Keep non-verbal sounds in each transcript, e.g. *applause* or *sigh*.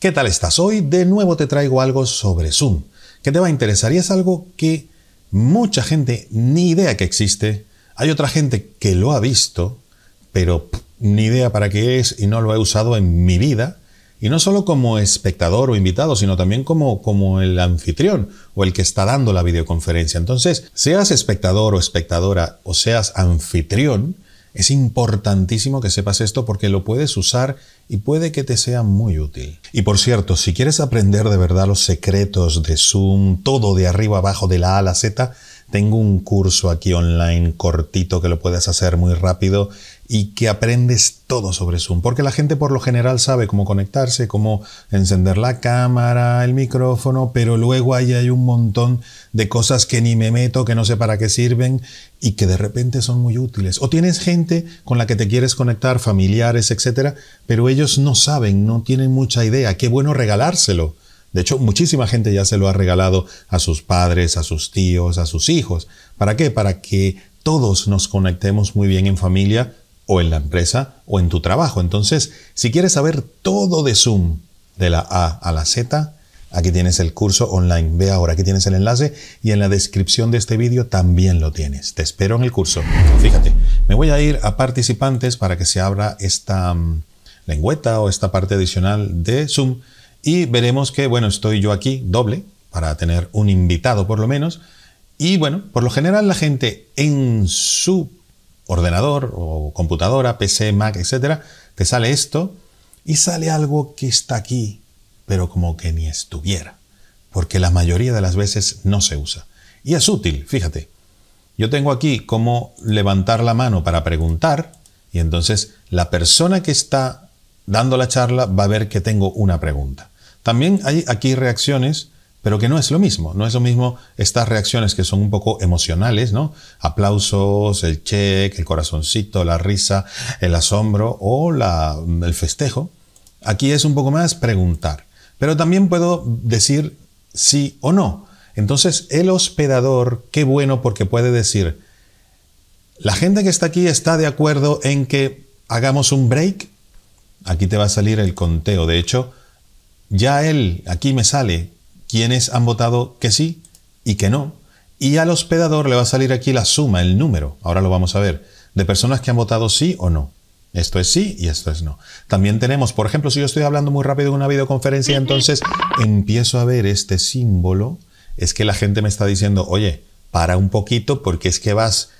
¿Qué tal estás? Hoy de nuevo te traigo algo sobre Zoom, que te va a interesar y es algo que mucha gente ni idea que existe. Hay otra gente que lo ha visto, pero ni idea para qué es y no lo he usado en mi vida. Y no solo como espectador o invitado, sino también como, como el anfitrión o el que está dando la videoconferencia. Entonces, seas espectador o espectadora o seas anfitrión, es importantísimo que sepas esto porque lo puedes usar y puede que te sea muy útil. Y por cierto, si quieres aprender de verdad los secretos de Zoom, todo de arriba abajo, de la A a la Z, tengo un curso aquí online cortito que lo puedes hacer muy rápido y que aprendes todo sobre Zoom, porque la gente por lo general sabe cómo conectarse, cómo encender la cámara, el micrófono, pero luego ahí hay un montón de cosas que ni me meto, que no sé para qué sirven y que de repente son muy útiles. O tienes gente con la que te quieres conectar, familiares, etcétera, pero ellos no saben, no tienen mucha idea. Qué bueno regalárselo. De hecho, muchísima gente ya se lo ha regalado a sus padres, a sus tíos, a sus hijos. ¿Para qué? Para que todos nos conectemos muy bien en familia o en la empresa o en tu trabajo. Entonces, si quieres saber todo de Zoom, de la A a la Z, aquí tienes el curso online. Ve ahora, aquí tienes el enlace y en la descripción de este vídeo también lo tienes. Te espero en el curso. Fíjate, me voy a ir a participantes para que se abra esta um, lengüeta o esta parte adicional de Zoom y veremos que, bueno, estoy yo aquí doble para tener un invitado por lo menos. Y bueno, por lo general la gente en su ordenador o computadora, PC, Mac, etcétera, te sale esto y sale algo que está aquí, pero como que ni estuviera, porque la mayoría de las veces no se usa. Y es útil, fíjate. Yo tengo aquí cómo levantar la mano para preguntar y entonces la persona que está dando la charla va a ver que tengo una pregunta. También hay aquí reacciones pero que no es lo mismo. No es lo mismo estas reacciones que son un poco emocionales, ¿no? Aplausos, el check, el corazoncito, la risa, el asombro o la, el festejo. Aquí es un poco más preguntar. Pero también puedo decir sí o no. Entonces, el hospedador, qué bueno porque puede decir, la gente que está aquí está de acuerdo en que hagamos un break. Aquí te va a salir el conteo. De hecho, ya él, aquí me sale quienes han votado que sí y que no. Y al hospedador le va a salir aquí la suma, el número, ahora lo vamos a ver, de personas que han votado sí o no. Esto es sí y esto es no. También tenemos, por ejemplo, si yo estoy hablando muy rápido en una videoconferencia, entonces empiezo a ver este símbolo, es que la gente me está diciendo, oye, para un poquito porque es que vas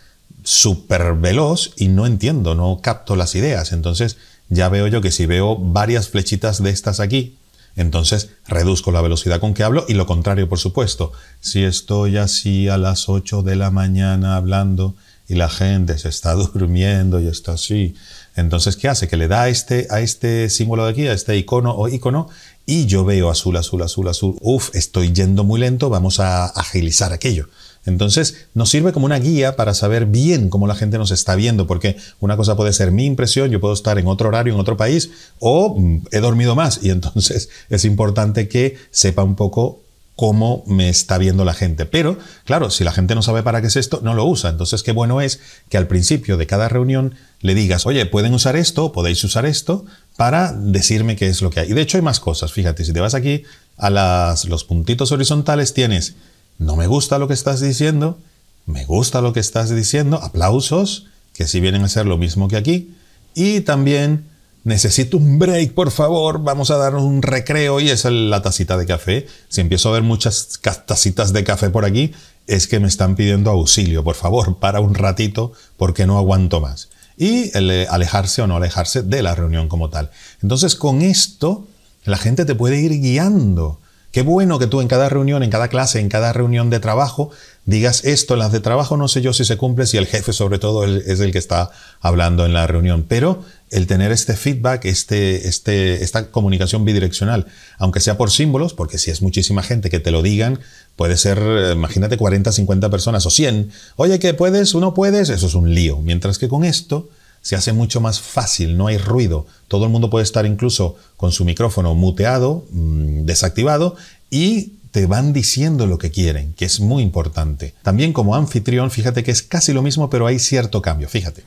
súper veloz y no entiendo, no capto las ideas. Entonces ya veo yo que si veo varias flechitas de estas aquí, entonces reduzco la velocidad con que hablo y lo contrario, por supuesto. Si estoy así a las 8 de la mañana hablando y la gente se está *laughs* durmiendo y está así, entonces ¿qué hace? Que le da a este, a este símbolo de aquí, a este icono o icono, y yo veo azul, azul, azul, azul. Uf, estoy yendo muy lento, vamos a agilizar aquello. Entonces, nos sirve como una guía para saber bien cómo la gente nos está viendo, porque una cosa puede ser mi impresión, yo puedo estar en otro horario, en otro país, o mm, he dormido más, y entonces *laughs* es importante que sepa un poco cómo me está viendo la gente. Pero, claro, si la gente no sabe para qué es esto, no lo usa. Entonces, qué bueno es que al principio de cada reunión le digas, oye, pueden usar esto, podéis usar esto, para decirme qué es lo que hay. Y de hecho hay más cosas. Fíjate, si te vas aquí a las, los puntitos horizontales, tienes no me gusta lo que estás diciendo, me gusta lo que estás diciendo, aplausos, que si vienen a ser lo mismo que aquí, y también necesito un break, por favor, vamos a darnos un recreo y es la tacita de café. Si empiezo a ver muchas tacitas de café por aquí, es que me están pidiendo auxilio, por favor, para un ratito porque no aguanto más. Y el alejarse o no alejarse de la reunión como tal. Entonces, con esto, la gente te puede ir guiando Qué bueno que tú en cada reunión, en cada clase, en cada reunión de trabajo, digas esto. En las de trabajo no sé yo si se cumple, si el jefe sobre todo es el que está hablando en la reunión, pero el tener este feedback, este, este, esta comunicación bidireccional, aunque sea por símbolos, porque si es muchísima gente que te lo digan, puede ser, imagínate 40, 50 personas o 100. Oye, ¿qué puedes? ¿Uno puedes? Eso es un lío. Mientras que con esto se hace mucho más fácil, no hay ruido. Todo el mundo puede estar incluso con su micrófono muteado, mm, desactivado, y te van diciendo lo que quieren, que es muy importante. También como anfitrión, fíjate que es casi lo mismo, pero hay cierto cambio, fíjate.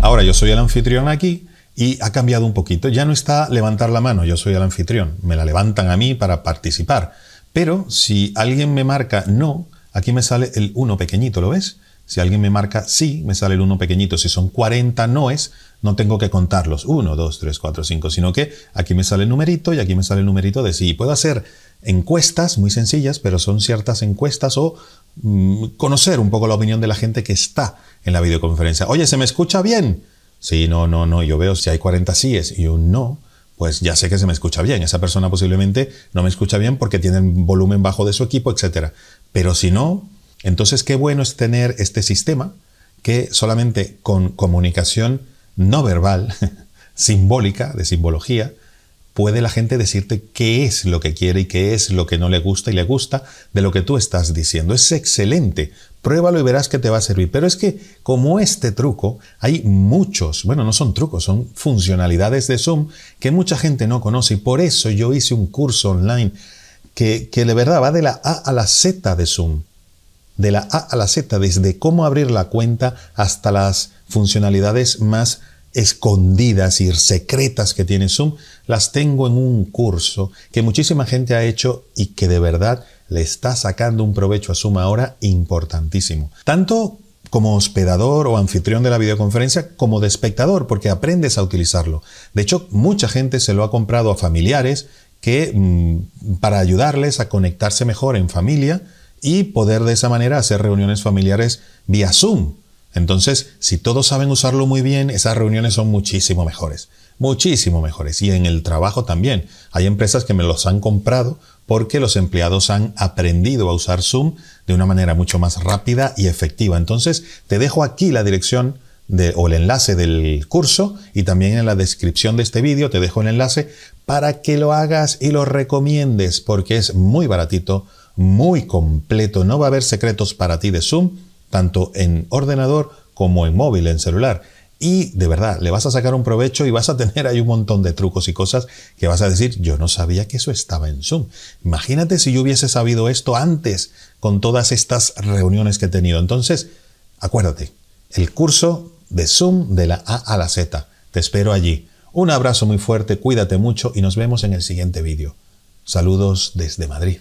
Ahora yo soy el anfitrión aquí y ha cambiado un poquito. Ya no está levantar la mano, yo soy el anfitrión, me la levantan a mí para participar. Pero si alguien me marca no, aquí me sale el 1 pequeñito, ¿lo ves? Si alguien me marca sí, me sale el 1 pequeñito. Si son 40 noes, no tengo que contarlos. 1, 2, 3, 4, 5, sino que aquí me sale el numerito y aquí me sale el numerito de sí. Puedo hacer encuestas muy sencillas, pero son ciertas encuestas o mm, conocer un poco la opinión de la gente que está en la videoconferencia. Oye, ¿se me escucha bien? Sí, no, no, no. Yo veo si hay 40 síes y un no, pues ya sé que se me escucha bien. Esa persona posiblemente no me escucha bien porque tiene volumen bajo de su equipo, etc. Pero si no, entonces qué bueno es tener este sistema que solamente con comunicación no verbal, *laughs* simbólica, de simbología, puede la gente decirte qué es lo que quiere y qué es lo que no le gusta y le gusta de lo que tú estás diciendo. Es excelente. Pruébalo y verás que te va a servir. Pero es que como este truco, hay muchos, bueno, no son trucos, son funcionalidades de Zoom que mucha gente no conoce y por eso yo hice un curso online que, que de verdad va de la A a la Z de Zoom. De la A a la Z, desde cómo abrir la cuenta hasta las funcionalidades más escondidas y secretas que tiene Zoom, las tengo en un curso que muchísima gente ha hecho y que de verdad le está sacando un provecho a Zoom ahora importantísimo. Tanto como hospedador o anfitrión de la videoconferencia como de espectador, porque aprendes a utilizarlo. De hecho, mucha gente se lo ha comprado a familiares que mm, para ayudarles a conectarse mejor en familia y poder de esa manera hacer reuniones familiares vía Zoom. Entonces, si todos saben usarlo muy bien, esas reuniones son muchísimo mejores. Muchísimo mejores. Y en el trabajo también. Hay empresas que me los han comprado porque los empleados han aprendido a usar Zoom de una manera mucho más rápida y efectiva. Entonces, te dejo aquí la dirección de, o el enlace del curso y también en la descripción de este vídeo te dejo el enlace para que lo hagas y lo recomiendes porque es muy baratito, muy completo. No va a haber secretos para ti de Zoom, tanto en ordenador como en móvil, en celular. Y de verdad, le vas a sacar un provecho y vas a *laughs* tener ahí un montón de trucos y cosas que vas a decir, yo no sabía que eso estaba en Zoom. Imagínate si yo hubiese sabido esto antes con todas estas reuniones que he tenido. Entonces, acuérdate, el curso de Zoom de la A a la Z. Te espero allí. Un abrazo muy fuerte, cuídate mucho y nos vemos en el siguiente vídeo. Saludos desde Madrid.